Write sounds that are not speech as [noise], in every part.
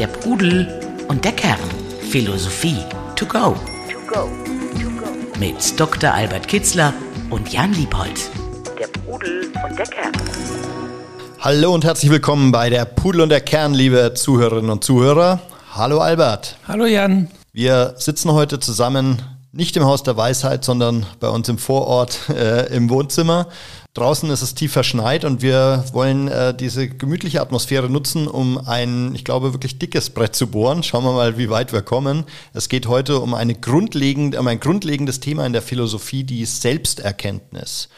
Der Pudel und der Kern. Philosophie to go. Mit Dr. Albert Kitzler und Jan Liebold. Der Pudel und der Kern. Hallo und herzlich willkommen bei der Pudel und der Kern, liebe Zuhörerinnen und Zuhörer. Hallo Albert. Hallo Jan. Wir sitzen heute zusammen nicht im Haus der Weisheit, sondern bei uns im Vorort äh, im Wohnzimmer. Draußen ist es tief verschneit und wir wollen äh, diese gemütliche Atmosphäre nutzen, um ein, ich glaube, wirklich dickes Brett zu bohren. Schauen wir mal, wie weit wir kommen. Es geht heute um, eine grundlegend, um ein grundlegendes Thema in der Philosophie, die Selbsterkenntnis.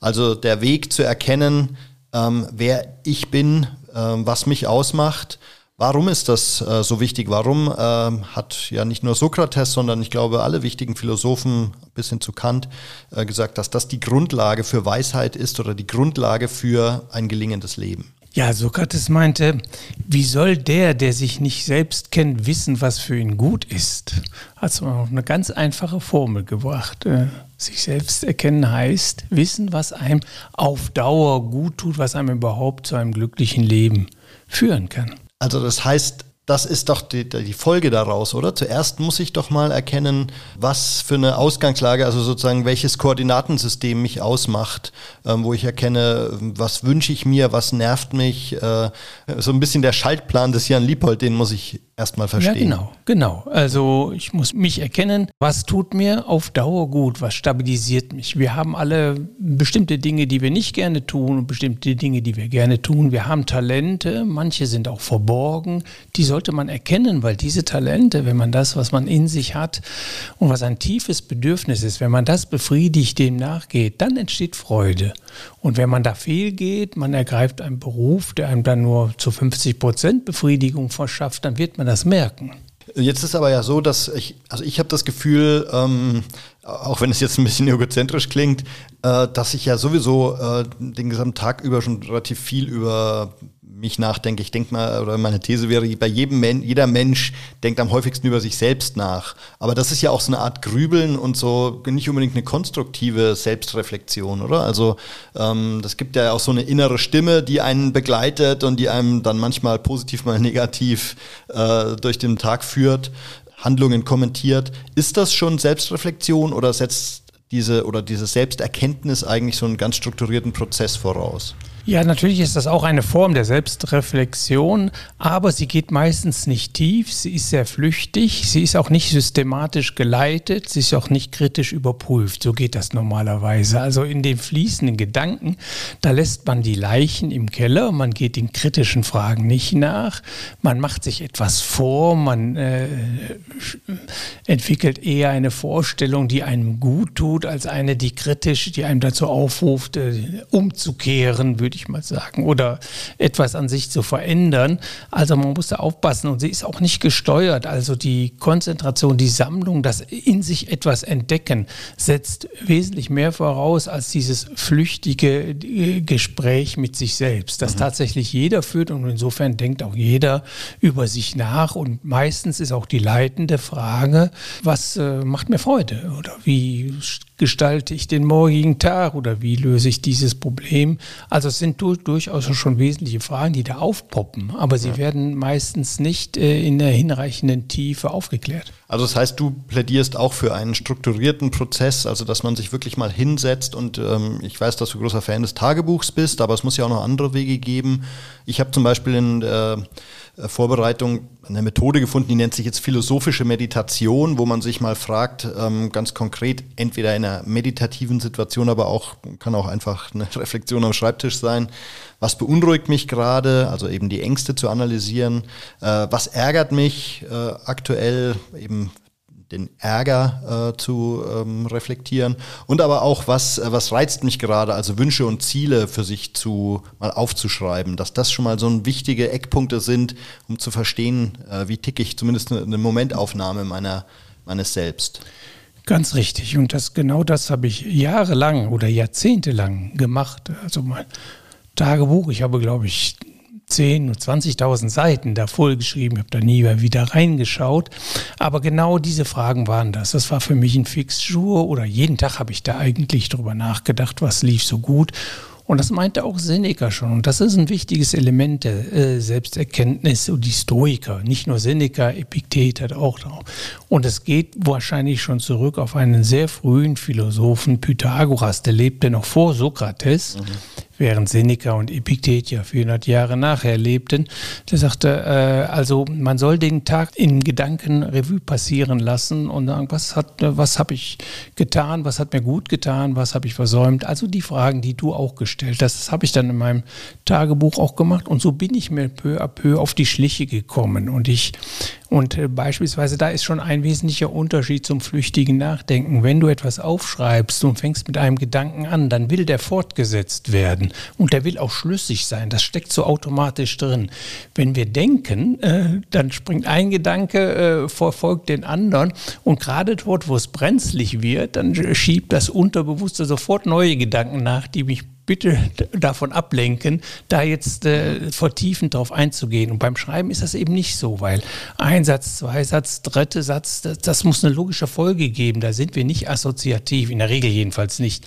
Also der Weg zu erkennen, ähm, wer ich bin, ähm, was mich ausmacht Warum ist das äh, so wichtig? Warum äh, hat ja nicht nur Sokrates, sondern ich glaube alle wichtigen Philosophen bis hin zu Kant äh, gesagt, dass das die Grundlage für Weisheit ist oder die Grundlage für ein gelingendes Leben? Ja, Sokrates meinte, wie soll der, der sich nicht selbst kennt, wissen, was für ihn gut ist? Hat man auf eine ganz einfache Formel gebracht. Äh, sich selbst erkennen heißt, wissen, was einem auf Dauer gut tut, was einem überhaupt zu einem glücklichen Leben führen kann. Also das heißt, das ist doch die, die, Folge daraus, oder? Zuerst muss ich doch mal erkennen, was für eine Ausgangslage, also sozusagen welches Koordinatensystem mich ausmacht, ähm, wo ich erkenne, was wünsche ich mir, was nervt mich. Äh, so ein bisschen der Schaltplan des Jan Liebold, den muss ich erstmal verstehen. Ja, genau, genau. Also ich muss mich erkennen, was tut mir auf Dauer gut, was stabilisiert mich. Wir haben alle bestimmte Dinge, die wir nicht gerne tun und bestimmte Dinge, die wir gerne tun. Wir haben Talente, manche sind auch verborgen. Die sollte man erkennen, weil diese Talente, wenn man das, was man in sich hat und was ein tiefes Bedürfnis ist, wenn man das befriedigt, dem nachgeht, dann entsteht Freude. Und wenn man da fehlgeht, man ergreift einen Beruf, der einem dann nur zu 50 Prozent Befriedigung verschafft, dann wird man das merken. Jetzt ist aber ja so, dass ich, also ich habe das Gefühl, ähm, auch wenn es jetzt ein bisschen egozentrisch klingt, äh, dass ich ja sowieso äh, den gesamten Tag über schon relativ viel über mich nachdenke, ich denke mal, oder meine These wäre, bei jedem Men jeder Mensch denkt am häufigsten über sich selbst nach. Aber das ist ja auch so eine Art Grübeln und so nicht unbedingt eine konstruktive Selbstreflexion, oder? Also ähm, das gibt ja auch so eine innere Stimme, die einen begleitet und die einem dann manchmal positiv, mal negativ äh, durch den Tag führt, Handlungen kommentiert. Ist das schon Selbstreflexion oder setzt diese oder diese Selbsterkenntnis eigentlich so einen ganz strukturierten Prozess voraus? Ja, natürlich ist das auch eine Form der Selbstreflexion, aber sie geht meistens nicht tief, sie ist sehr flüchtig, sie ist auch nicht systematisch geleitet, sie ist auch nicht kritisch überprüft. So geht das normalerweise. Also in den fließenden Gedanken, da lässt man die Leichen im Keller, man geht den kritischen Fragen nicht nach, man macht sich etwas vor, man äh, entwickelt eher eine Vorstellung, die einem gut tut, als eine, die kritisch, die einem dazu aufruft, äh, umzukehren, würde würde ich mal sagen, oder etwas an sich zu verändern. Also man muss da aufpassen und sie ist auch nicht gesteuert. Also die Konzentration, die Sammlung, das in sich etwas entdecken, setzt wesentlich mehr voraus als dieses flüchtige äh, Gespräch mit sich selbst, das mhm. tatsächlich jeder führt und insofern denkt auch jeder über sich nach und meistens ist auch die leitende Frage, was äh, macht mir Freude oder wie gestalte ich den morgigen Tag oder wie löse ich dieses Problem? Also es sind durchaus schon wesentliche Fragen, die da aufpoppen, aber sie ja. werden meistens nicht äh, in der hinreichenden Tiefe aufgeklärt. Also das heißt, du plädierst auch für einen strukturierten Prozess, also dass man sich wirklich mal hinsetzt und ähm, ich weiß, dass du großer Fan des Tagebuchs bist, aber es muss ja auch noch andere Wege geben. Ich habe zum Beispiel in äh, Vorbereitung eine Methode gefunden, die nennt sich jetzt philosophische Meditation, wo man sich mal fragt, ähm, ganz konkret, entweder in einer meditativen Situation, aber auch kann auch einfach eine [laughs] Reflexion am Schreibtisch sein. Was beunruhigt mich gerade, also eben die Ängste zu analysieren. Äh, was ärgert mich äh, aktuell, eben den Ärger äh, zu ähm, reflektieren und aber auch, was, äh, was reizt mich gerade, also Wünsche und Ziele für sich zu mal aufzuschreiben, dass das schon mal so wichtige Eckpunkte sind, um zu verstehen, äh, wie ticke ich, zumindest eine Momentaufnahme meiner, meines Selbst. Ganz richtig. Und das genau das habe ich jahrelang oder jahrzehntelang gemacht. Also mein Tagebuch, ich habe, glaube ich, 10.000 und 20.000 Seiten da vollgeschrieben, habe da nie wieder reingeschaut. Aber genau diese Fragen waren das. Das war für mich ein Fixschuh oder jeden Tag habe ich da eigentlich drüber nachgedacht, was lief so gut. Und das meinte auch Seneca schon. Und das ist ein wichtiges Element der äh, Selbsterkenntnis und die Stoiker. Nicht nur Seneca, Epiktet hat auch drauf. Und es geht wahrscheinlich schon zurück auf einen sehr frühen Philosophen, Pythagoras, der lebte noch vor Sokrates. Mhm während Seneca und Epiktet ja 400 Jahre nachher lebten. Der sagte, äh, also man soll den Tag in Gedanken Revue passieren lassen und sagen, was was habe ich getan, was hat mir gut getan, was habe ich versäumt. Also die Fragen, die du auch gestellt hast, das habe ich dann in meinem Tagebuch auch gemacht und so bin ich mir peu à peu auf die Schliche gekommen und ich und äh, beispielsweise da ist schon ein wesentlicher Unterschied zum flüchtigen Nachdenken. Wenn du etwas aufschreibst und fängst mit einem Gedanken an, dann will der fortgesetzt werden und der will auch schlüssig sein. Das steckt so automatisch drin. Wenn wir denken, äh, dann springt ein Gedanke, äh, verfolgt den anderen und gerade dort, wo es brenzlig wird, dann schiebt das Unterbewusste sofort neue Gedanken nach, die mich bitte davon ablenken, da jetzt äh, vertiefend darauf einzugehen. Und beim Schreiben ist das eben nicht so, weil ein Satz, zwei Satz, dritte Satz, das, das muss eine logische Folge geben. Da sind wir nicht assoziativ, in der Regel jedenfalls nicht.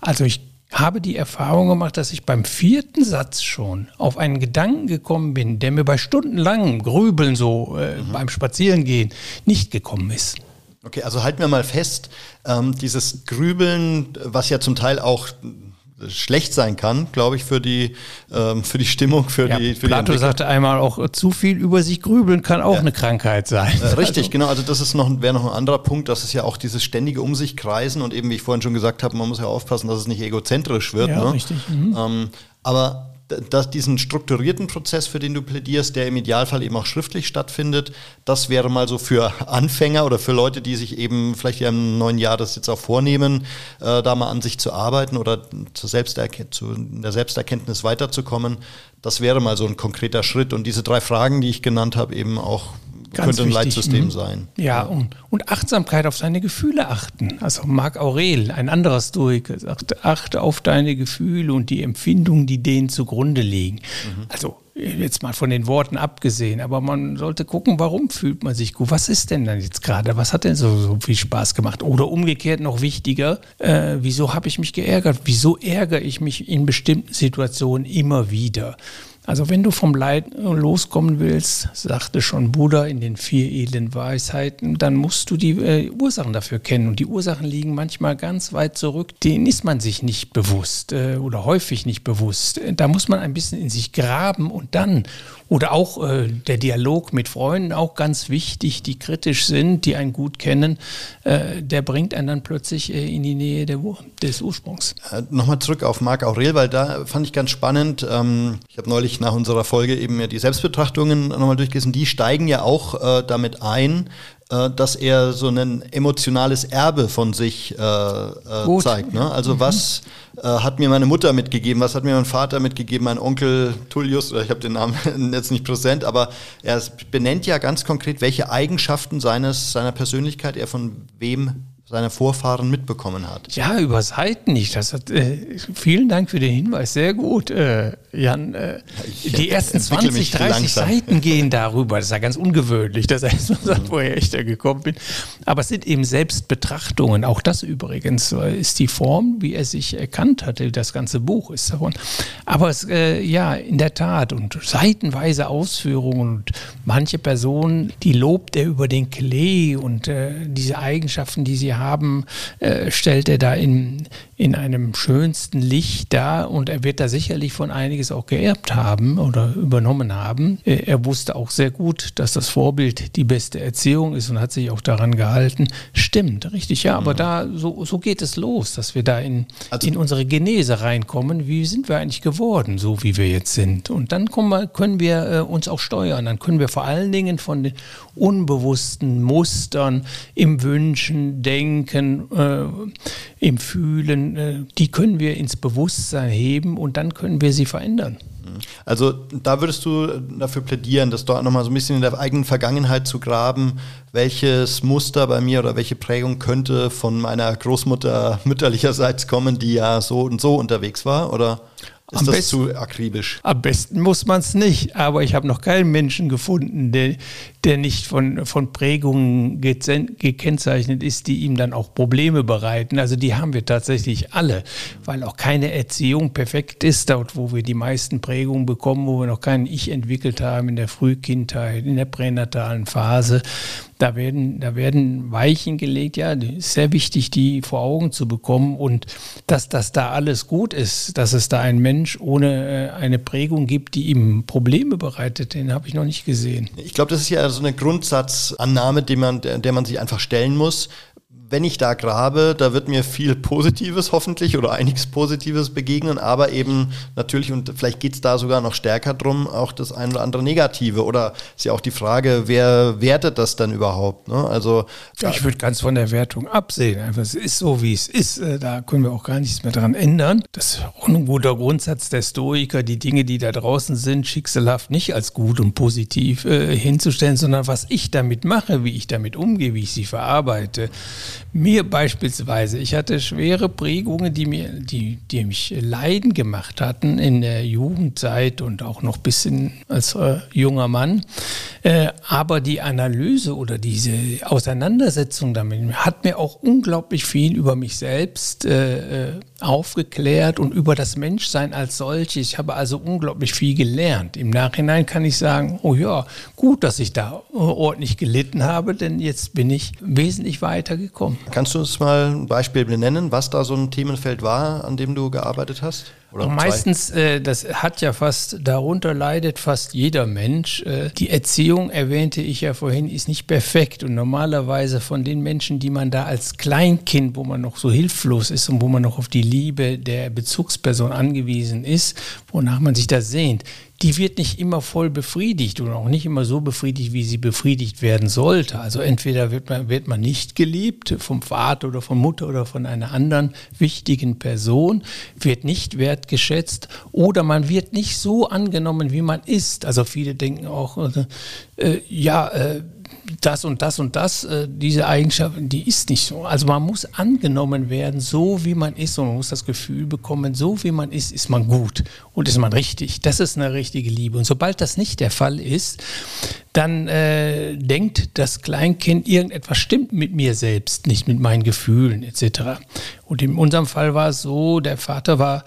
Also ich habe die Erfahrung gemacht, dass ich beim vierten Satz schon auf einen Gedanken gekommen bin, der mir bei stundenlangem Grübeln so äh, mhm. beim Spazierengehen nicht gekommen ist. Okay, also halten wir mal fest, ähm, dieses Grübeln, was ja zum Teil auch schlecht sein kann, glaube ich, für die, ähm, für die Stimmung, für ja, die für Plato die sagte einmal auch, zu viel über sich grübeln kann auch ja. eine Krankheit sein. Äh, richtig, also. genau. Also das ist noch, wäre noch ein anderer Punkt, dass es ja auch dieses ständige Um sich kreisen und eben, wie ich vorhin schon gesagt habe, man muss ja aufpassen, dass es nicht egozentrisch wird. Ja, ne? richtig. Mhm. Ähm, aber dass diesen strukturierten Prozess, für den du plädierst, der im Idealfall eben auch schriftlich stattfindet, das wäre mal so für Anfänger oder für Leute, die sich eben vielleicht im neuen Jahr das jetzt auch vornehmen, äh, da mal an sich zu arbeiten oder zur zu der Selbsterkenntnis weiterzukommen. Das wäre mal so ein konkreter Schritt. Und diese drei Fragen, die ich genannt habe, eben auch Ganz könnte ein wichtig. Leitsystem mhm. sein. Ja, und, und, Achtsamkeit auf seine Gefühle achten. Also Marc Aurel, ein anderer Stoiker, sagt, achte auf deine Gefühle und die Empfindungen, die denen zugrunde liegen. Mhm. Also jetzt mal von den Worten abgesehen, aber man sollte gucken, warum fühlt man sich gut? Was ist denn dann jetzt gerade? Was hat denn so, so viel Spaß gemacht? Oder umgekehrt noch wichtiger, äh, wieso habe ich mich geärgert? Wieso ärgere ich mich in bestimmten Situationen immer wieder? Also wenn du vom Leid loskommen willst, sagte schon Buddha in den vier edlen Weisheiten, dann musst du die äh, Ursachen dafür kennen. Und die Ursachen liegen manchmal ganz weit zurück. Denen ist man sich nicht bewusst äh, oder häufig nicht bewusst. Da muss man ein bisschen in sich graben und dann oder auch äh, der Dialog mit Freunden, auch ganz wichtig, die kritisch sind, die einen gut kennen, äh, der bringt einen dann plötzlich äh, in die Nähe der, des Ursprungs. Äh, Nochmal zurück auf Marc Aurel, weil da fand ich ganz spannend. Ähm, ich habe neulich nach unserer Folge eben ja die Selbstbetrachtungen nochmal durchgelesen. Die steigen ja auch äh, damit ein, dass er so ein emotionales Erbe von sich äh, äh, zeigt. Ne? Also mhm. was äh, hat mir meine Mutter mitgegeben, was hat mir mein Vater mitgegeben, mein Onkel Tullius, oder ich habe den Namen [laughs] jetzt nicht präsent, aber er benennt ja ganz konkret, welche Eigenschaften seines, seiner Persönlichkeit er von wem seine Vorfahren mitbekommen hat. Ja, über Seiten nicht. Das hat, äh, vielen Dank für den Hinweis, sehr gut, äh, Jan. Äh, die ersten 20, 30 Seiten gehen darüber. Das ist ja ganz ungewöhnlich, dass er [laughs] so sagt, woher ich da gekommen bin. Aber es sind eben Selbstbetrachtungen. Auch das übrigens äh, ist die Form, wie er sich erkannt hatte. Das ganze Buch ist davon. Aber es, äh, ja, in der Tat und seitenweise Ausführungen und manche Personen, die lobt er über den Klee und äh, diese Eigenschaften, die sie haben haben, äh, stellt er da in, in einem schönsten Licht dar und er wird da sicherlich von einiges auch geerbt haben oder übernommen haben. Äh, er wusste auch sehr gut, dass das Vorbild die beste Erziehung ist und hat sich auch daran gehalten. Stimmt, richtig, ja, aber mhm. da so, so geht es los, dass wir da in, also, in unsere Genese reinkommen. Wie sind wir eigentlich geworden, so wie wir jetzt sind? Und dann wir, können wir äh, uns auch steuern. Dann können wir vor allen Dingen von den unbewussten Mustern im Wünschen, Denken, Denken, äh, im Fühlen, äh, die können wir ins Bewusstsein heben und dann können wir sie verändern. Also da würdest du dafür plädieren, dass dort nochmal so ein bisschen in der eigenen Vergangenheit zu graben, welches Muster bei mir oder welche Prägung könnte von meiner Großmutter mütterlicherseits kommen, die ja so und so unterwegs war, oder? Ist am das besten, zu akribisch? Am besten muss man es nicht, aber ich habe noch keinen Menschen gefunden, der, der nicht von, von Prägungen gekennzeichnet ist, die ihm dann auch Probleme bereiten. Also die haben wir tatsächlich alle, weil auch keine Erziehung perfekt ist, dort wo wir die meisten Prägungen bekommen, wo wir noch kein Ich entwickelt haben in der Frühkindheit, in der pränatalen Phase. Da werden, da werden Weichen gelegt, ja, sehr wichtig, die vor Augen zu bekommen und dass das da alles gut ist, dass es da einen Mensch ohne äh, eine Prägung gibt, die ihm Probleme bereitet, den habe ich noch nicht gesehen. Ich glaube, das ist ja so eine Grundsatzannahme, die man, der man sich einfach stellen muss wenn ich da grabe, da wird mir viel Positives hoffentlich oder einiges Positives begegnen, aber eben natürlich, und vielleicht geht es da sogar noch stärker drum, auch das ein oder andere Negative. Oder ist ja auch die Frage, wer wertet das dann überhaupt? Ne? Also, ich würde ganz von der Wertung absehen. Einfach, es ist so, wie es ist. Äh, da können wir auch gar nichts mehr dran ändern. Das ist auch ein guter Grundsatz der Stoiker, die Dinge, die da draußen sind, schicksalhaft nicht als gut und positiv äh, hinzustellen, sondern was ich damit mache, wie ich damit umgehe, wie ich sie verarbeite. Mir beispielsweise, ich hatte schwere Prägungen, die mir, die, die mich leiden gemacht hatten in der Jugendzeit und auch noch ein bisschen als äh, junger Mann. Äh, aber die Analyse oder diese Auseinandersetzung damit hat mir auch unglaublich viel über mich selbst äh, äh aufgeklärt und über das Menschsein als solches. Ich habe also unglaublich viel gelernt. Im Nachhinein kann ich sagen, oh ja, gut, dass ich da ordentlich gelitten habe, denn jetzt bin ich wesentlich weitergekommen. Kannst du uns mal ein Beispiel benennen, was da so ein Themenfeld war, an dem du gearbeitet hast? Oder meistens, äh, das hat ja fast, darunter leidet fast jeder Mensch. Äh, die Erziehung, erwähnte ich ja vorhin, ist nicht perfekt. Und normalerweise von den Menschen, die man da als Kleinkind, wo man noch so hilflos ist und wo man noch auf die Liebe der Bezugsperson angewiesen ist, wonach man sich da sehnt, die wird nicht immer voll befriedigt und auch nicht immer so befriedigt, wie sie befriedigt werden sollte. Also entweder wird man, wird man nicht geliebt vom Vater oder von Mutter oder von einer anderen wichtigen Person, wird nicht wertgeschätzt oder man wird nicht so angenommen, wie man ist. Also viele denken auch, äh, ja, äh, das und das und das, äh, diese Eigenschaft, die ist nicht so. Also man muss angenommen werden, so wie man ist und man muss das Gefühl bekommen, so wie man ist, ist man gut und ist man richtig. Das ist eine richtige Liebe. Und sobald das nicht der Fall ist, dann äh, denkt das Kleinkind, irgendetwas stimmt mit mir selbst, nicht mit meinen Gefühlen etc. Und in unserem Fall war es so, der Vater war,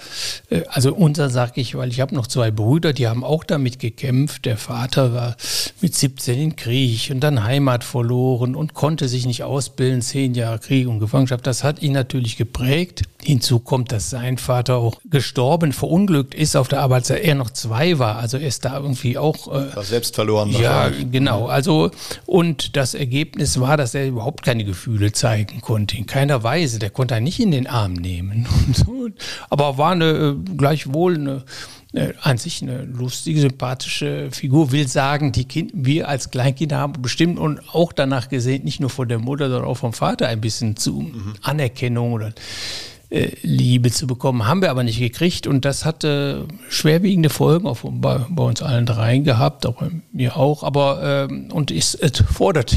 äh, also unser sage ich, weil ich habe noch zwei Brüder, die haben auch damit gekämpft. Der Vater war mit 17 in Krieg und dann Heimat verloren und konnte sich nicht ausbilden, zehn Jahre Krieg und Gefangenschaft. Das hat ihn natürlich geprägt. Hinzu kommt, dass sein Vater auch gestorben, verunglückt ist auf der Arbeit, als er noch zwei war. Also er ist da irgendwie auch. Äh, war selbst verloren. Ja, genau. Also, und das Ergebnis war, dass er überhaupt keine Gefühle zeigen konnte. In keiner Weise. Der konnte er nicht in den Arm nehmen. [laughs] Aber war eine, äh, gleichwohl eine, an sich eine lustige, sympathische Figur, will sagen, die kind, wir als Kleinkinder haben bestimmt und auch danach gesehen, nicht nur von der Mutter, sondern auch vom Vater ein bisschen zu mhm. Anerkennung oder äh, Liebe zu bekommen. Haben wir aber nicht gekriegt und das hatte schwerwiegende Folgen auch bei, bei uns allen dreien gehabt, auch bei mir auch. Aber ähm, und es, es forderte,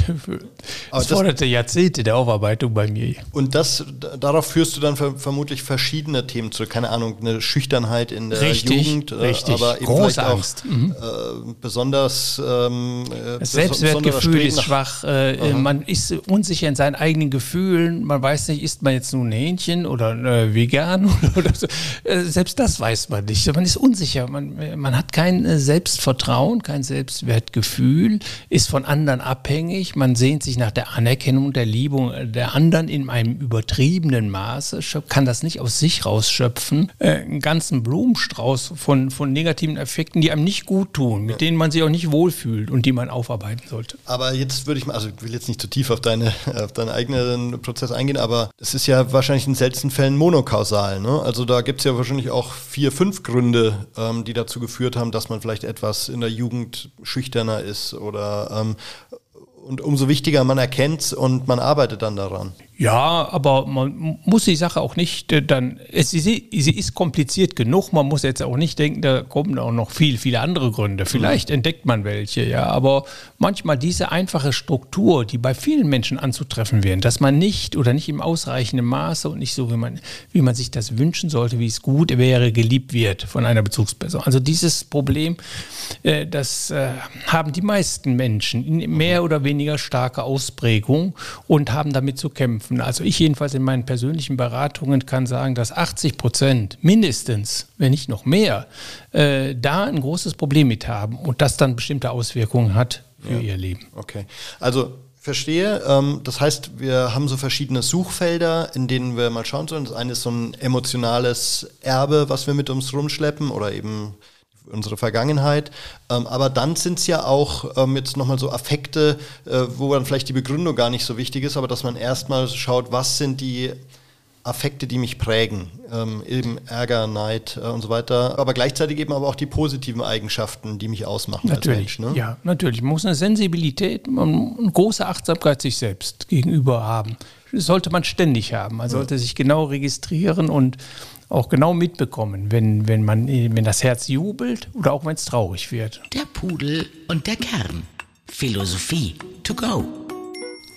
es forderte Jahrzehnte der Aufarbeitung bei mir. Und das darauf führst du dann vermutlich verschiedene Themen zurück. Keine Ahnung, eine Schüchternheit in der richtig, Jugend, äh, richtig. aber eben Große Angst. Auch, mhm. äh, besonders ähm, äh, das Selbstwertgefühl ist schwach. Äh, man ist unsicher in seinen eigenen Gefühlen. Man weiß nicht, ist man jetzt nun ein Hähnchen oder äh, vegan [laughs] oder so. Äh, selbst das weiß man nicht. Man ist unsicher. Man, man hat kein äh, Selbstvertrauen, kein Selbstwertgefühl, ist von anderen abhängig. Man sehnt sich nach der Anerkennung, der Liebe der anderen in einem übertriebenen Maße, kann das nicht aus sich rausschöpfen. Äh, einen ganzen Blumenstrauß von, von negativen Effekten, die einem nicht gut tun, mit denen man sich auch nicht wohlfühlt und die man aufarbeiten sollte. Aber jetzt würde ich mal, also ich will jetzt nicht zu tief auf, deine, auf deinen eigenen Prozess eingehen, aber es ist ja wahrscheinlich in seltensten Fällen monokausal. Ne? Also da gibt es ja wahrscheinlich auch vier, fünf Gründe, ähm, die dazu geführt haben, dass man vielleicht etwas in der Jugend schüchterner ist oder ähm, und umso wichtiger man erkennt und man arbeitet dann daran. Ja, aber man muss die Sache auch nicht äh, dann, es, sie, sie ist kompliziert genug, man muss jetzt auch nicht denken, da kommen auch noch viel, viele andere Gründe. Vielleicht mhm. entdeckt man welche, ja, aber manchmal diese einfache Struktur, die bei vielen Menschen anzutreffen wäre, dass man nicht oder nicht im ausreichenden Maße und nicht so, wie man, wie man sich das wünschen sollte, wie es gut wäre, geliebt wird von einer Bezugsperson. Also dieses Problem, äh, das äh, haben die meisten Menschen in mehr oder weniger starke Ausprägung und haben damit zu kämpfen anknüpfen. Also ich jedenfalls in meinen persönlichen Beratungen kann sagen, dass 80 Prozent mindestens, wenn nicht noch mehr, äh, da ein großes Problem mit haben und das dann bestimmte Auswirkungen hat für ja. ihr Leben. Okay, also Verstehe. Ähm, das heißt, wir haben so verschiedene Suchfelder, in denen wir mal schauen sollen. Das eine ist so ein emotionales Erbe, was wir mit uns rumschleppen oder eben unsere Vergangenheit. Ähm, aber dann sind es ja auch ähm, jetzt nochmal so Affekte, äh, wo dann vielleicht die Begründung gar nicht so wichtig ist, aber dass man erstmal schaut, was sind die Affekte, die mich prägen, ähm, eben Ärger, Neid äh, und so weiter, aber gleichzeitig eben aber auch die positiven Eigenschaften, die mich ausmachen natürlich, als Mensch. Ne? Ja, natürlich. Man muss eine Sensibilität, eine große Achtsamkeit sich selbst gegenüber haben. Das sollte man ständig haben. Man sollte sich genau registrieren und auch genau mitbekommen, wenn, wenn, man, wenn das Herz jubelt oder auch wenn es traurig wird. Der Pudel und der Kern. Philosophie to go.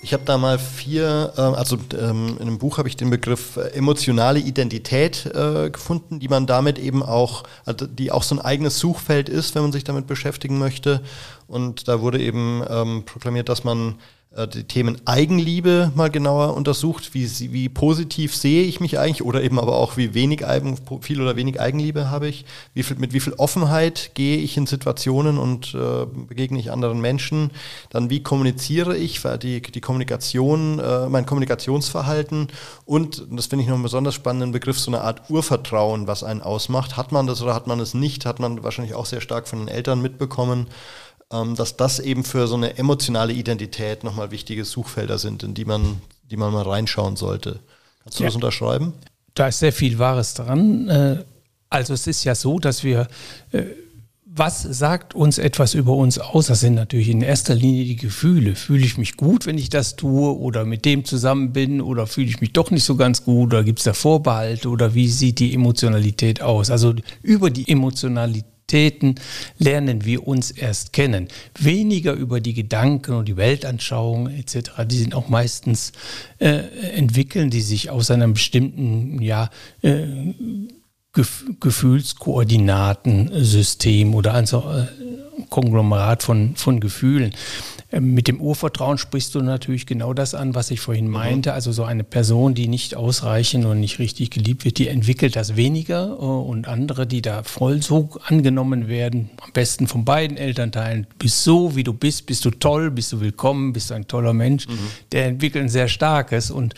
Ich habe da mal vier, äh, also ähm, in einem Buch habe ich den Begriff äh, emotionale Identität äh, gefunden, die man damit eben auch, also die auch so ein eigenes Suchfeld ist, wenn man sich damit beschäftigen möchte. Und da wurde eben ähm, proklamiert, dass man die Themen Eigenliebe mal genauer untersucht, wie, wie positiv sehe ich mich eigentlich oder eben aber auch wie wenig Eigen, viel oder wenig Eigenliebe habe ich, wie viel, mit wie viel Offenheit gehe ich in Situationen und äh, begegne ich anderen Menschen, dann wie kommuniziere ich, die, die Kommunikation, äh, mein Kommunikationsverhalten. Und, das finde ich noch einen besonders spannenden Begriff, so eine Art Urvertrauen, was einen ausmacht. Hat man das oder hat man es nicht, hat man wahrscheinlich auch sehr stark von den Eltern mitbekommen dass das eben für so eine emotionale Identität nochmal wichtige Suchfelder sind, in die man, die man mal reinschauen sollte. Kannst du ja. das unterschreiben? Da ist sehr viel Wahres dran. Äh, also es ist ja so, dass wir äh, was sagt uns etwas über uns aus? Das sind natürlich in erster Linie die Gefühle. Fühle ich mich gut, wenn ich das tue oder mit dem zusammen bin oder fühle ich mich doch nicht so ganz gut oder gibt es da Vorbehalte oder wie sieht die Emotionalität aus? Also über die Emotionalität Aktivitäten lernen wir uns erst kennen. Weniger über die Gedanken und die Weltanschauung etc. Die sind auch meistens äh, entwickeln, die sich aus einem bestimmten ja, äh, Gef Gefühlskoordinatensystem oder also äh, Konglomerat von, von Gefühlen. Ähm, mit dem Urvertrauen sprichst du natürlich genau das an, was ich vorhin mhm. meinte. Also so eine Person, die nicht ausreichend und nicht richtig geliebt wird, die entwickelt das weniger äh, und andere, die da voll so angenommen werden, am besten von beiden Elternteilen, bist so, wie du bist, bist du toll, bist du willkommen, bist du ein toller Mensch, mhm. der entwickelt ein sehr starkes und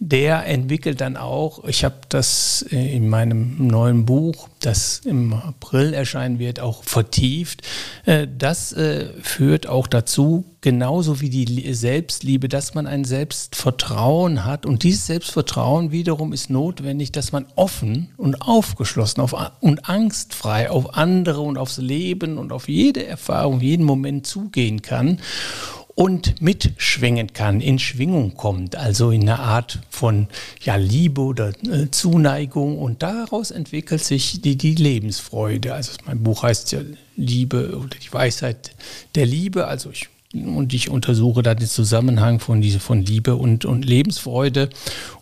der entwickelt dann auch, ich habe das äh, in meinem neuen Buch, das im April erscheinen wird, auch vertieft. Äh, das äh, führt auch dazu, genauso wie die Selbstliebe, dass man ein Selbstvertrauen hat. Und dieses Selbstvertrauen wiederum ist notwendig, dass man offen und aufgeschlossen auf, und angstfrei auf andere und aufs Leben und auf jede Erfahrung, jeden Moment zugehen kann und mitschwingen kann, in Schwingung kommt, also in eine Art von ja, Liebe oder äh, Zuneigung und daraus entwickelt sich die, die Lebensfreude. Also mein Buch heißt ja Liebe oder die Weisheit der Liebe, also ich und ich untersuche da den Zusammenhang von, diese, von Liebe und, und Lebensfreude.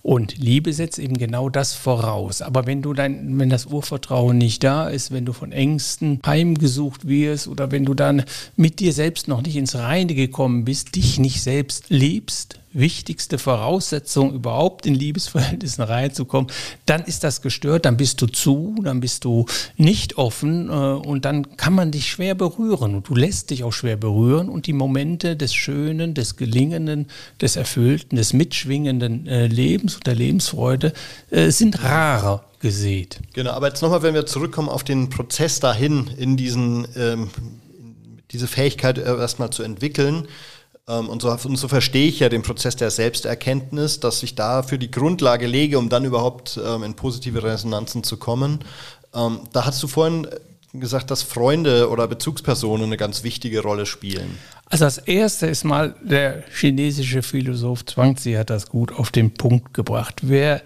Und Liebe setzt eben genau das voraus. Aber wenn du dein, wenn das Urvertrauen nicht da ist, wenn du von Ängsten heimgesucht wirst oder wenn du dann mit dir selbst noch nicht ins Reine gekommen bist, dich nicht selbst liebst, wichtigste Voraussetzung, überhaupt in Liebesverhältnissen reinzukommen, dann ist das gestört, dann bist du zu, dann bist du nicht offen äh, und dann kann man dich schwer berühren und du lässt dich auch schwer berühren und die Momente des Schönen, des Gelingenden, des Erfüllten, des mitschwingenden äh, Lebens und der Lebensfreude äh, sind rarer gesät. Genau, aber jetzt nochmal, wenn wir zurückkommen auf den Prozess dahin, in diesen, ähm, diese Fähigkeit erstmal zu entwickeln, und so, und so, verstehe ich ja den Prozess der Selbsterkenntnis, dass ich dafür die Grundlage lege, um dann überhaupt ähm, in positive Resonanzen zu kommen. Ähm, da hast du vorhin gesagt, dass Freunde oder Bezugspersonen eine ganz wichtige Rolle spielen. Also das erste ist mal, der chinesische Philosoph Zhuangzi hat das gut auf den Punkt gebracht. Wer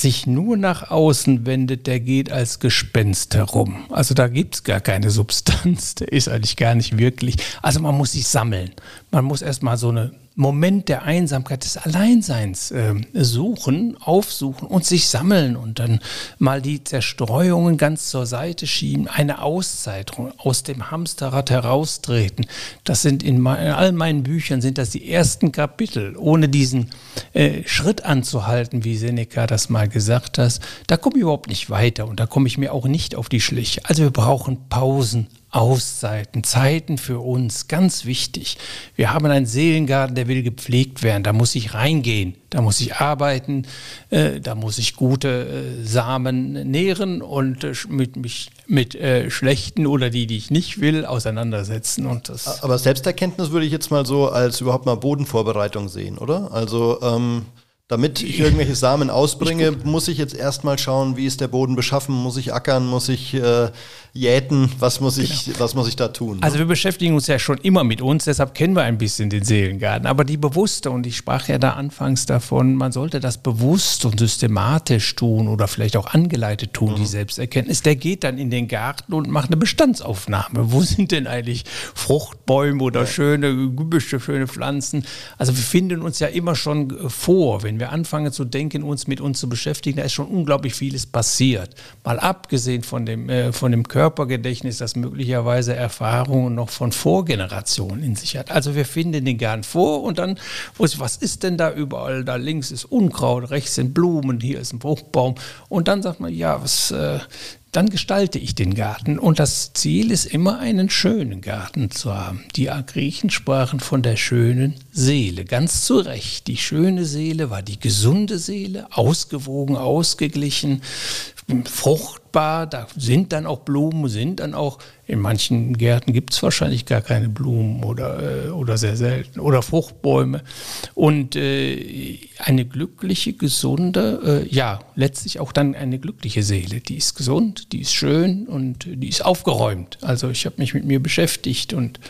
sich nur nach außen wendet, der geht als Gespenst herum. Also da gibt es gar keine Substanz, [laughs] der ist eigentlich gar nicht wirklich. Also man muss sich sammeln. Man muss erstmal so eine Moment der Einsamkeit, des Alleinseins äh, suchen, aufsuchen und sich sammeln und dann mal die Zerstreuungen ganz zur Seite schieben, eine Auszeit aus dem Hamsterrad heraustreten. Das sind in, in all meinen Büchern sind das die ersten Kapitel, ohne diesen äh, Schritt anzuhalten, wie Seneca das mal gesagt hat. Da komme ich überhaupt nicht weiter und da komme ich mir auch nicht auf die Schliche. Also wir brauchen Pausen, Auszeiten, Zeiten für uns, ganz wichtig. Wir haben einen Seelengarten, der will gepflegt werden. Da muss ich reingehen, da muss ich arbeiten, äh, da muss ich gute äh, Samen nähren und äh, mit mich mit äh, schlechten oder die, die ich nicht will, auseinandersetzen. Und das Aber Selbsterkenntnis würde ich jetzt mal so als überhaupt mal Bodenvorbereitung sehen, oder? Also ähm damit ich irgendwelche Samen ausbringe, muss ich jetzt erstmal schauen, wie ist der Boden beschaffen, muss ich ackern, muss ich äh, jäten, was muss, ich, genau. was muss ich da tun? Also wir beschäftigen uns ja schon immer mit uns, deshalb kennen wir ein bisschen den Seelengarten. Aber die bewusste, und ich sprach ja da anfangs davon, man sollte das bewusst und systematisch tun oder vielleicht auch angeleitet tun, mhm. die Selbsterkenntnis, der geht dann in den Garten und macht eine Bestandsaufnahme. Wo sind denn eigentlich Fruchtbäume oder ja. schöne Gebüsche, schöne Pflanzen? Also wir finden uns ja immer schon vor, wenn wir anfangen zu denken, uns mit uns zu beschäftigen, da ist schon unglaublich vieles passiert. Mal abgesehen von dem, äh, von dem Körper, Körpergedächtnis, das möglicherweise Erfahrungen noch von Vorgenerationen in sich hat. Also wir finden den Garten vor und dann, was ist denn da überall? Da links ist Unkraut, rechts sind Blumen, hier ist ein Fruchtbaum. Und dann sagt man, ja, was, äh, dann gestalte ich den Garten. Und das Ziel ist immer, einen schönen Garten zu haben. Die Griechen sprachen von der schönen Seele. Ganz zu Recht. Die schöne Seele war die gesunde Seele, ausgewogen, ausgeglichen, fruchtbar, da sind dann auch Blumen, sind dann auch, in manchen Gärten gibt es wahrscheinlich gar keine Blumen oder, äh, oder sehr selten oder Fruchtbäume. Und äh, eine glückliche, gesunde, äh, ja, letztlich auch dann eine glückliche Seele, die ist gesund, die ist schön und die ist aufgeräumt. Also ich habe mich mit mir beschäftigt und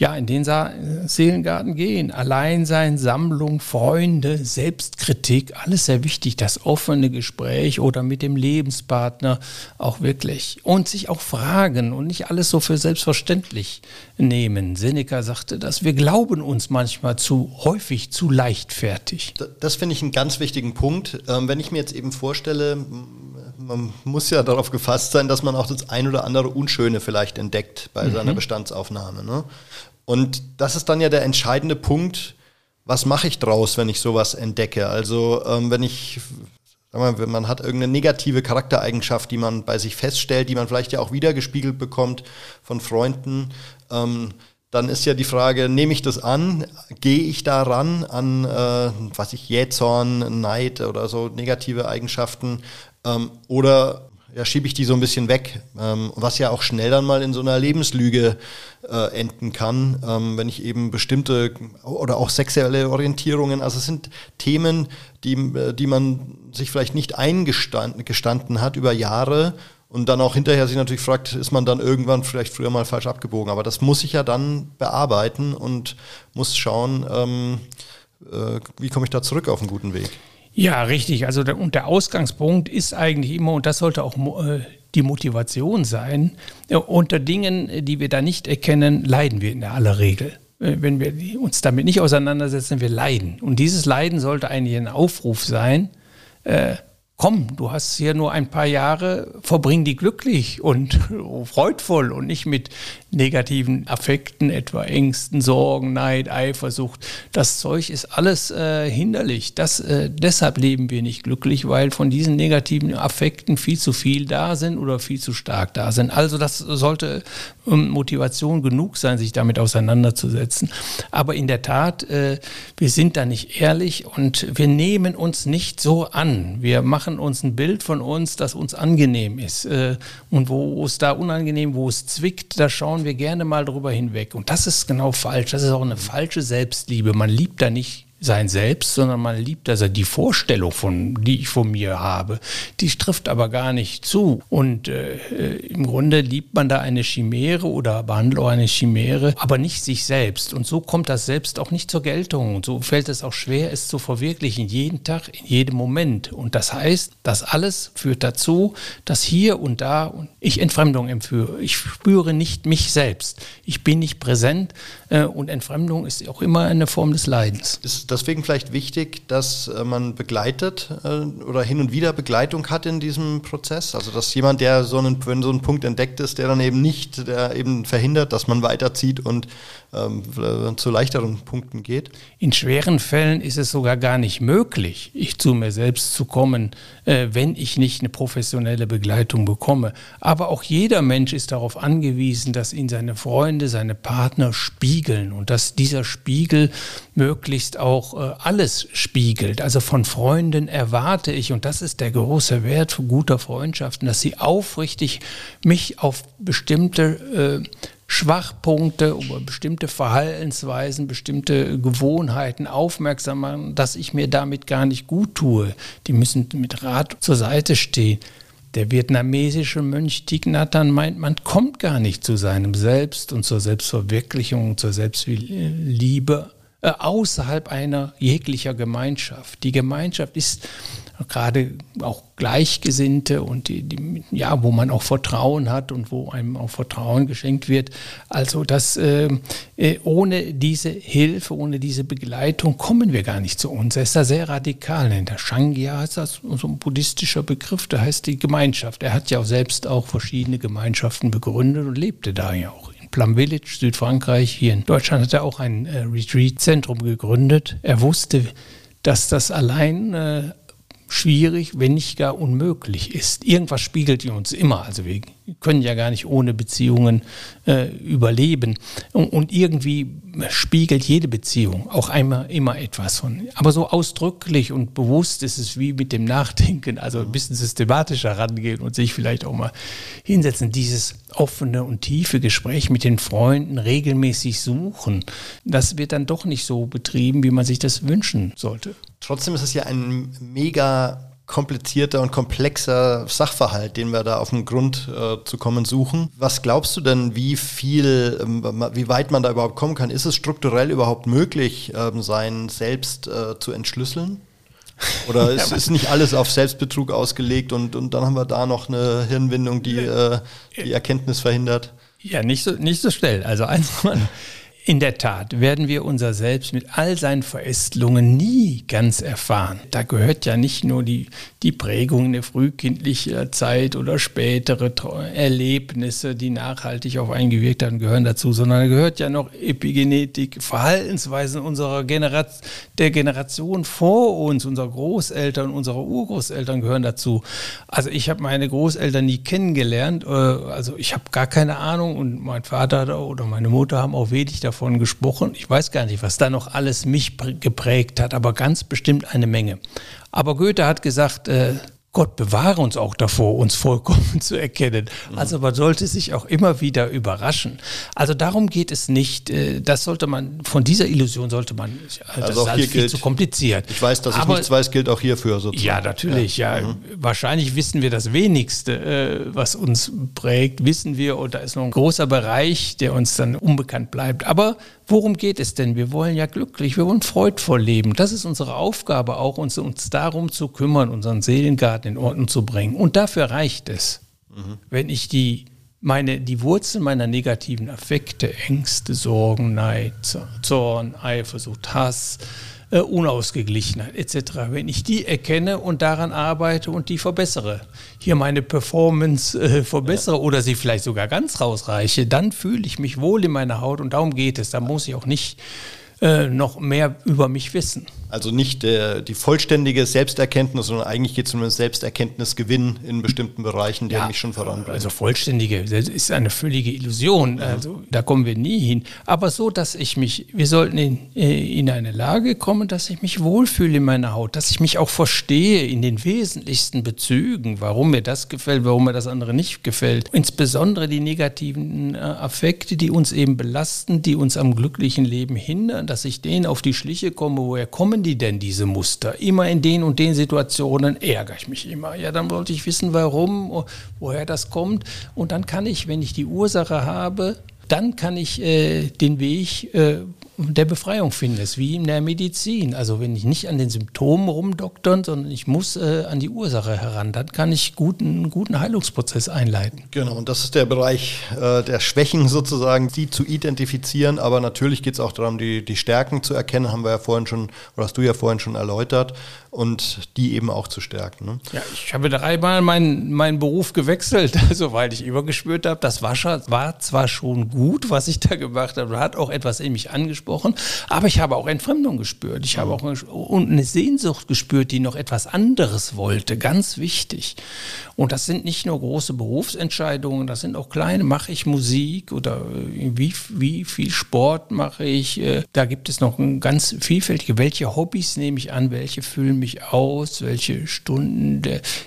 ja, in den Sa Seelengarten gehen. Alleinsein, Sammlung, Freunde, Selbstkritik, alles sehr wichtig. Das offene Gespräch oder mit dem Lebenspartner auch wirklich. Und sich auch fragen und nicht alles so für selbstverständlich nehmen. Seneca sagte dass wir glauben uns manchmal zu häufig, zu leichtfertig. Das finde ich einen ganz wichtigen Punkt. Ähm, wenn ich mir jetzt eben vorstelle, man muss ja darauf gefasst sein, dass man auch das ein oder andere Unschöne vielleicht entdeckt bei mhm. seiner Bestandsaufnahme. Ne? Und das ist dann ja der entscheidende Punkt, was mache ich draus, wenn ich sowas entdecke? Also ähm, wenn ich, mal, wenn man hat irgendeine negative Charaktereigenschaft, die man bei sich feststellt, die man vielleicht ja auch wiedergespiegelt bekommt von Freunden, ähm, dann ist ja die Frage, nehme ich das an, gehe ich daran an, äh, was ich Jähzorn, Neid oder so negative Eigenschaften, ähm, oder ja, schiebe ich die so ein bisschen weg, ähm, was ja auch schnell dann mal in so einer Lebenslüge äh, enden kann, ähm, wenn ich eben bestimmte oder auch sexuelle Orientierungen, also es sind Themen, die, äh, die man sich vielleicht nicht eingestanden hat über Jahre und dann auch hinterher sich natürlich fragt, ist man dann irgendwann vielleicht früher mal falsch abgebogen, aber das muss ich ja dann bearbeiten und muss schauen, ähm, äh, wie komme ich da zurück auf einen guten Weg. Ja, richtig. Also der, und der Ausgangspunkt ist eigentlich immer, und das sollte auch äh, die Motivation sein, äh, unter Dingen, die wir da nicht erkennen, leiden wir in aller Regel. Äh, wenn wir uns damit nicht auseinandersetzen, wir leiden. Und dieses Leiden sollte eigentlich ein Aufruf sein, äh, komm, du hast hier nur ein paar Jahre, verbring die glücklich und [laughs] freudvoll und nicht mit negativen Affekten, etwa Ängsten, Sorgen, Neid, Eifersucht. Das Zeug ist alles äh, hinderlich. Das, äh, deshalb leben wir nicht glücklich, weil von diesen negativen Affekten viel zu viel da sind oder viel zu stark da sind. Also das sollte ähm, Motivation genug sein, sich damit auseinanderzusetzen. Aber in der Tat, äh, wir sind da nicht ehrlich und wir nehmen uns nicht so an. Wir machen uns ein Bild von uns, das uns angenehm ist. Äh, und wo es da unangenehm, wo es zwickt, da schauen wir gerne mal drüber hinweg. Und das ist genau falsch. Das ist auch eine falsche Selbstliebe. Man liebt da nicht sein Selbst, sondern man liebt also die Vorstellung, von, die ich von mir habe. Die trifft aber gar nicht zu. Und äh, im Grunde liebt man da eine Chimäre oder behandelt eine Chimäre, aber nicht sich selbst. Und so kommt das Selbst auch nicht zur Geltung. Und so fällt es auch schwer, es zu verwirklichen, jeden Tag, in jedem Moment. Und das heißt, das alles führt dazu, dass hier und da ich Entfremdung empführe. Ich spüre nicht mich selbst. Ich bin nicht präsent äh, und Entfremdung ist auch immer eine Form des Leidens. Ist deswegen vielleicht wichtig, dass äh, man begleitet äh, oder hin und wieder Begleitung hat in diesem Prozess? Also dass jemand, der so einen, wenn so ein Punkt entdeckt ist, der dann eben nicht, der eben verhindert, dass man weiterzieht und ähm, zu leichteren Punkten geht? In schweren Fällen ist es sogar gar nicht möglich, ich zu mir selbst zu kommen, äh, wenn ich nicht eine professionelle Begleitung bekomme. Aber auch jeder Mensch ist darauf angewiesen, dass ihn seine Freunde, seine Partner spiegeln und dass dieser Spiegel möglichst auch äh, alles spiegelt. Also von Freunden erwarte ich, und das ist der große Wert guter Freundschaften, dass sie aufrichtig mich auf bestimmte äh, Schwachpunkte oder bestimmte Verhaltensweisen, bestimmte Gewohnheiten aufmerksam machen, dass ich mir damit gar nicht gut tue. Die müssen mit Rat zur Seite stehen. Der vietnamesische Mönch Thich Nhat Hanh meint, man kommt gar nicht zu seinem Selbst und zur Selbstverwirklichung, zur Selbstliebe äh, außerhalb einer jeglicher Gemeinschaft. Die Gemeinschaft ist gerade auch Gleichgesinnte und die, die, ja, wo man auch Vertrauen hat und wo einem auch Vertrauen geschenkt wird. Also das äh, äh, ohne diese Hilfe, ohne diese Begleitung kommen wir gar nicht zu uns. Er ist da sehr radikal. In der Shangya ist das so ein buddhistischer Begriff, der heißt die Gemeinschaft. Er hat ja auch selbst auch verschiedene Gemeinschaften begründet und lebte da ja auch. Plum Village, Südfrankreich, hier in Deutschland hat er auch ein äh, Retreat-Zentrum gegründet. Er wusste, dass das allein äh, schwierig, wenn nicht gar unmöglich ist. Irgendwas spiegelt uns immer. Also wir können ja gar nicht ohne Beziehungen äh, überleben. Und, und, irgendwie spiegelt jede Beziehung auch einmal immer etwas von. Aber so ausdrücklich und bewusst ist es wie mit dem Nachdenken, also ein bisschen systematischer rangehen und sich vielleicht auch mal hinsetzen. Dieses offene und tiefe Gespräch mit den Freunden regelmäßig suchen, das wird dann doch nicht so betrieben, wie man sich das wünschen sollte. Trotzdem ist es ja ein mega komplizierter und komplexer Sachverhalt, den wir da auf den Grund äh, zu kommen suchen. Was glaubst du denn, wie viel, ähm, wie weit man da überhaupt kommen kann? Ist es strukturell überhaupt möglich, ähm, sein Selbst äh, zu entschlüsseln? Oder [laughs] ist, ist, nicht alles auf Selbstbetrug ausgelegt und, und dann haben wir da noch eine Hirnwindung, die äh, die Erkenntnis verhindert? Ja, nicht so, nicht so schnell. Also [laughs] eins, [laughs] in der Tat werden wir unser Selbst mit all seinen Verästelungen nie ganz erfahren. Da gehört ja nicht nur die, die Prägung der frühkindlichen Zeit oder spätere Erlebnisse, die nachhaltig auf einen gewirkt haben, gehören dazu, sondern da gehört ja noch Epigenetik, Verhaltensweisen unserer Generation, der Generation vor uns, unserer Großeltern, unserer Urgroßeltern gehören dazu. Also ich habe meine Großeltern nie kennengelernt, äh, also ich habe gar keine Ahnung und mein Vater oder meine Mutter haben auch wenig davon gesprochen. Ich weiß gar nicht, was da noch alles mich geprägt hat, aber ganz bestimmt eine Menge. Aber Goethe hat gesagt, äh, Gott bewahre uns auch davor, uns vollkommen [laughs] zu erkennen. Also man sollte sich auch immer wieder überraschen. Also darum geht es nicht. Äh, das sollte man, von dieser Illusion sollte man, äh, also das ist alles viel gilt, zu kompliziert. Ich weiß, dass Aber, ich nichts weiß, gilt auch hierfür sozusagen. Ja, natürlich. Ja. ja. Mhm. Wahrscheinlich wissen wir das wenigste, äh, was uns prägt, wissen wir. Und da ist noch ein großer Bereich, der uns dann unbekannt bleibt. Aber Worum geht es denn? Wir wollen ja glücklich, wir wollen freudvoll leben. Das ist unsere Aufgabe auch, uns, uns darum zu kümmern, unseren Seelengarten in Ordnung zu bringen. Und dafür reicht es, mhm. wenn ich die, meine, die Wurzeln meiner negativen Affekte, Ängste, Sorgen, Neid, Zorn, Eifersucht, Hass, äh, Unausgeglichenheit etc. Wenn ich die erkenne und daran arbeite und die verbessere, hier meine Performance äh, verbessere ja. oder sie vielleicht sogar ganz rausreiche, dann fühle ich mich wohl in meiner Haut und darum geht es. Da muss ich auch nicht äh, noch mehr über mich wissen. Also nicht der, die vollständige Selbsterkenntnis, sondern eigentlich geht es um einen Selbsterkenntnisgewinn in bestimmten Bereichen, der ja, mich schon voranbringt. Also vollständige, das ist eine völlige Illusion. Ja. Also da kommen wir nie hin. Aber so, dass ich mich, wir sollten in, äh, in eine Lage kommen, dass ich mich wohlfühle in meiner Haut, dass ich mich auch verstehe in den wesentlichsten Bezügen, warum mir das gefällt, warum mir das andere nicht gefällt. Insbesondere die negativen äh, Affekte, die uns eben belasten, die uns am glücklichen Leben hindern, dass ich denen auf die Schliche komme, woher kommen die denn, diese Muster? Immer in den und den Situationen ärgere ich mich immer. Ja, dann wollte ich wissen, warum, woher das kommt. Und dann kann ich, wenn ich die Ursache habe, dann kann ich äh, den Weg äh, der Befreiung finden. Es ist wie in der Medizin. Also wenn ich nicht an den Symptomen rumdoktern, sondern ich muss äh, an die Ursache heran, dann kann ich guten, einen guten Heilungsprozess einleiten. Genau, und das ist der Bereich äh, der Schwächen sozusagen, die zu identifizieren. Aber natürlich geht es auch darum, die, die Stärken zu erkennen, haben wir ja vorhin schon, oder hast du ja vorhin schon erläutert und die eben auch zu stärken. Ne? Ja, ich habe dreimal meinen, meinen Beruf gewechselt, [laughs] also weil ich immer gespürt habe, das Wascher war zwar schon gut, was ich da gemacht habe, hat auch etwas in mich angesprochen, aber ich habe auch Entfremdung gespürt. Ich habe auch eine Sehnsucht gespürt, die noch etwas anderes wollte, ganz wichtig. Und das sind nicht nur große Berufsentscheidungen, das sind auch kleine, mache ich Musik oder äh, wie, wie viel Sport mache ich? Äh, da gibt es noch ein ganz vielfältige, welche Hobbys nehme ich an, welche füllen mich aus, welche Stunden,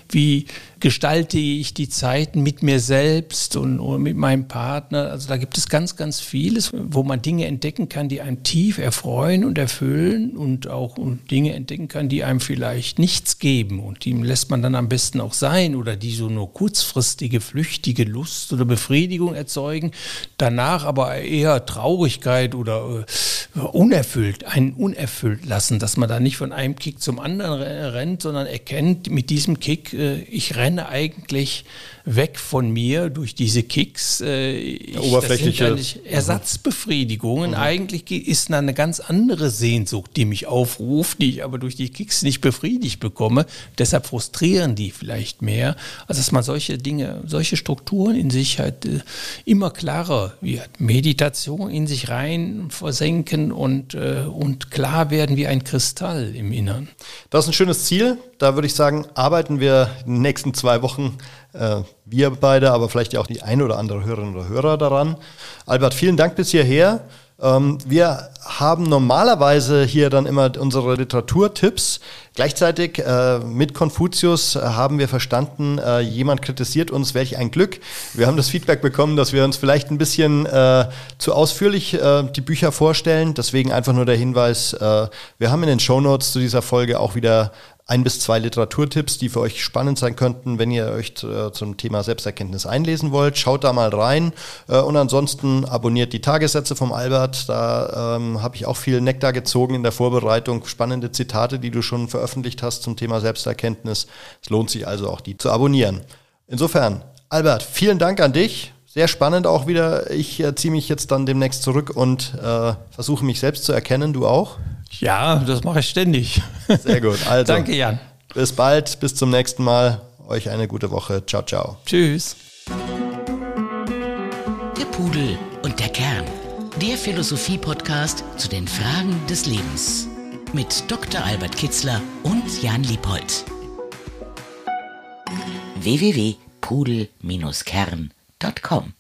wie gestalte ich die Zeiten mit mir selbst und, mit meinem Partner. Also da gibt es ganz, ganz vieles, wo man Dinge entdecken kann, die einem tief erfreuen und erfüllen und auch Dinge entdecken kann, die einem vielleicht nichts geben und die lässt man dann am besten auch sein oder die so nur kurzfristige, flüchtige Lust oder Befriedigung erzeugen, danach aber eher Traurigkeit oder äh, unerfüllt, einen unerfüllt lassen, dass man da nicht von einem Kick zum anderen rennt, sondern erkennt mit diesem Kick, äh, ich renne eigentlich weg von mir durch diese Kicks. Äh, ich, Oberflächliche Ersatzbefriedigungen. Mhm. Eigentlich ist da eine ganz andere Sehnsucht, die mich aufruft, die ich aber durch die Kicks nicht befriedigt bekomme. Deshalb frustrieren die vielleicht mehr. Also dass man solche Dinge, solche Strukturen in sich halt äh, immer klarer wird. Meditation in sich rein versenken und, äh, und klar werden wie ein Kristall im Innern. Das ist ein schönes Ziel. Da würde ich sagen, arbeiten wir in den nächsten zwei Wochen äh, wir beide, aber vielleicht auch die ein oder andere Hörerin oder Hörer daran. Albert, vielen Dank bis hierher. Ähm, wir haben normalerweise hier dann immer unsere Literaturtipps. Gleichzeitig äh, mit Konfuzius haben wir verstanden, äh, jemand kritisiert uns, welch ein Glück. Wir haben das Feedback bekommen, dass wir uns vielleicht ein bisschen äh, zu ausführlich äh, die Bücher vorstellen. Deswegen einfach nur der Hinweis, äh, wir haben in den Shownotes zu dieser Folge auch wieder ein bis zwei Literaturtipps, die für euch spannend sein könnten, wenn ihr euch äh, zum Thema Selbsterkenntnis einlesen wollt. Schaut da mal rein äh, und ansonsten abonniert die Tagessätze vom Albert. Da ähm, habe ich auch viel Nektar gezogen in der Vorbereitung. Spannende Zitate, die du schon veröffentlicht hast zum Thema Selbsterkenntnis. Es lohnt sich also auch, die zu abonnieren. Insofern, Albert, vielen Dank an dich. Sehr spannend auch wieder. Ich äh, ziehe mich jetzt dann demnächst zurück und äh, versuche mich selbst zu erkennen. Du auch? Ja, das mache ich ständig. Sehr gut. [laughs] Also, Danke, Jan. Bis bald, bis zum nächsten Mal. Euch eine gute Woche. Ciao, ciao. Tschüss. Der Pudel und der Kern. Der Philosophie-Podcast zu den Fragen des Lebens. Mit Dr. Albert Kitzler und Jan Liebold. www.pudel-kern.com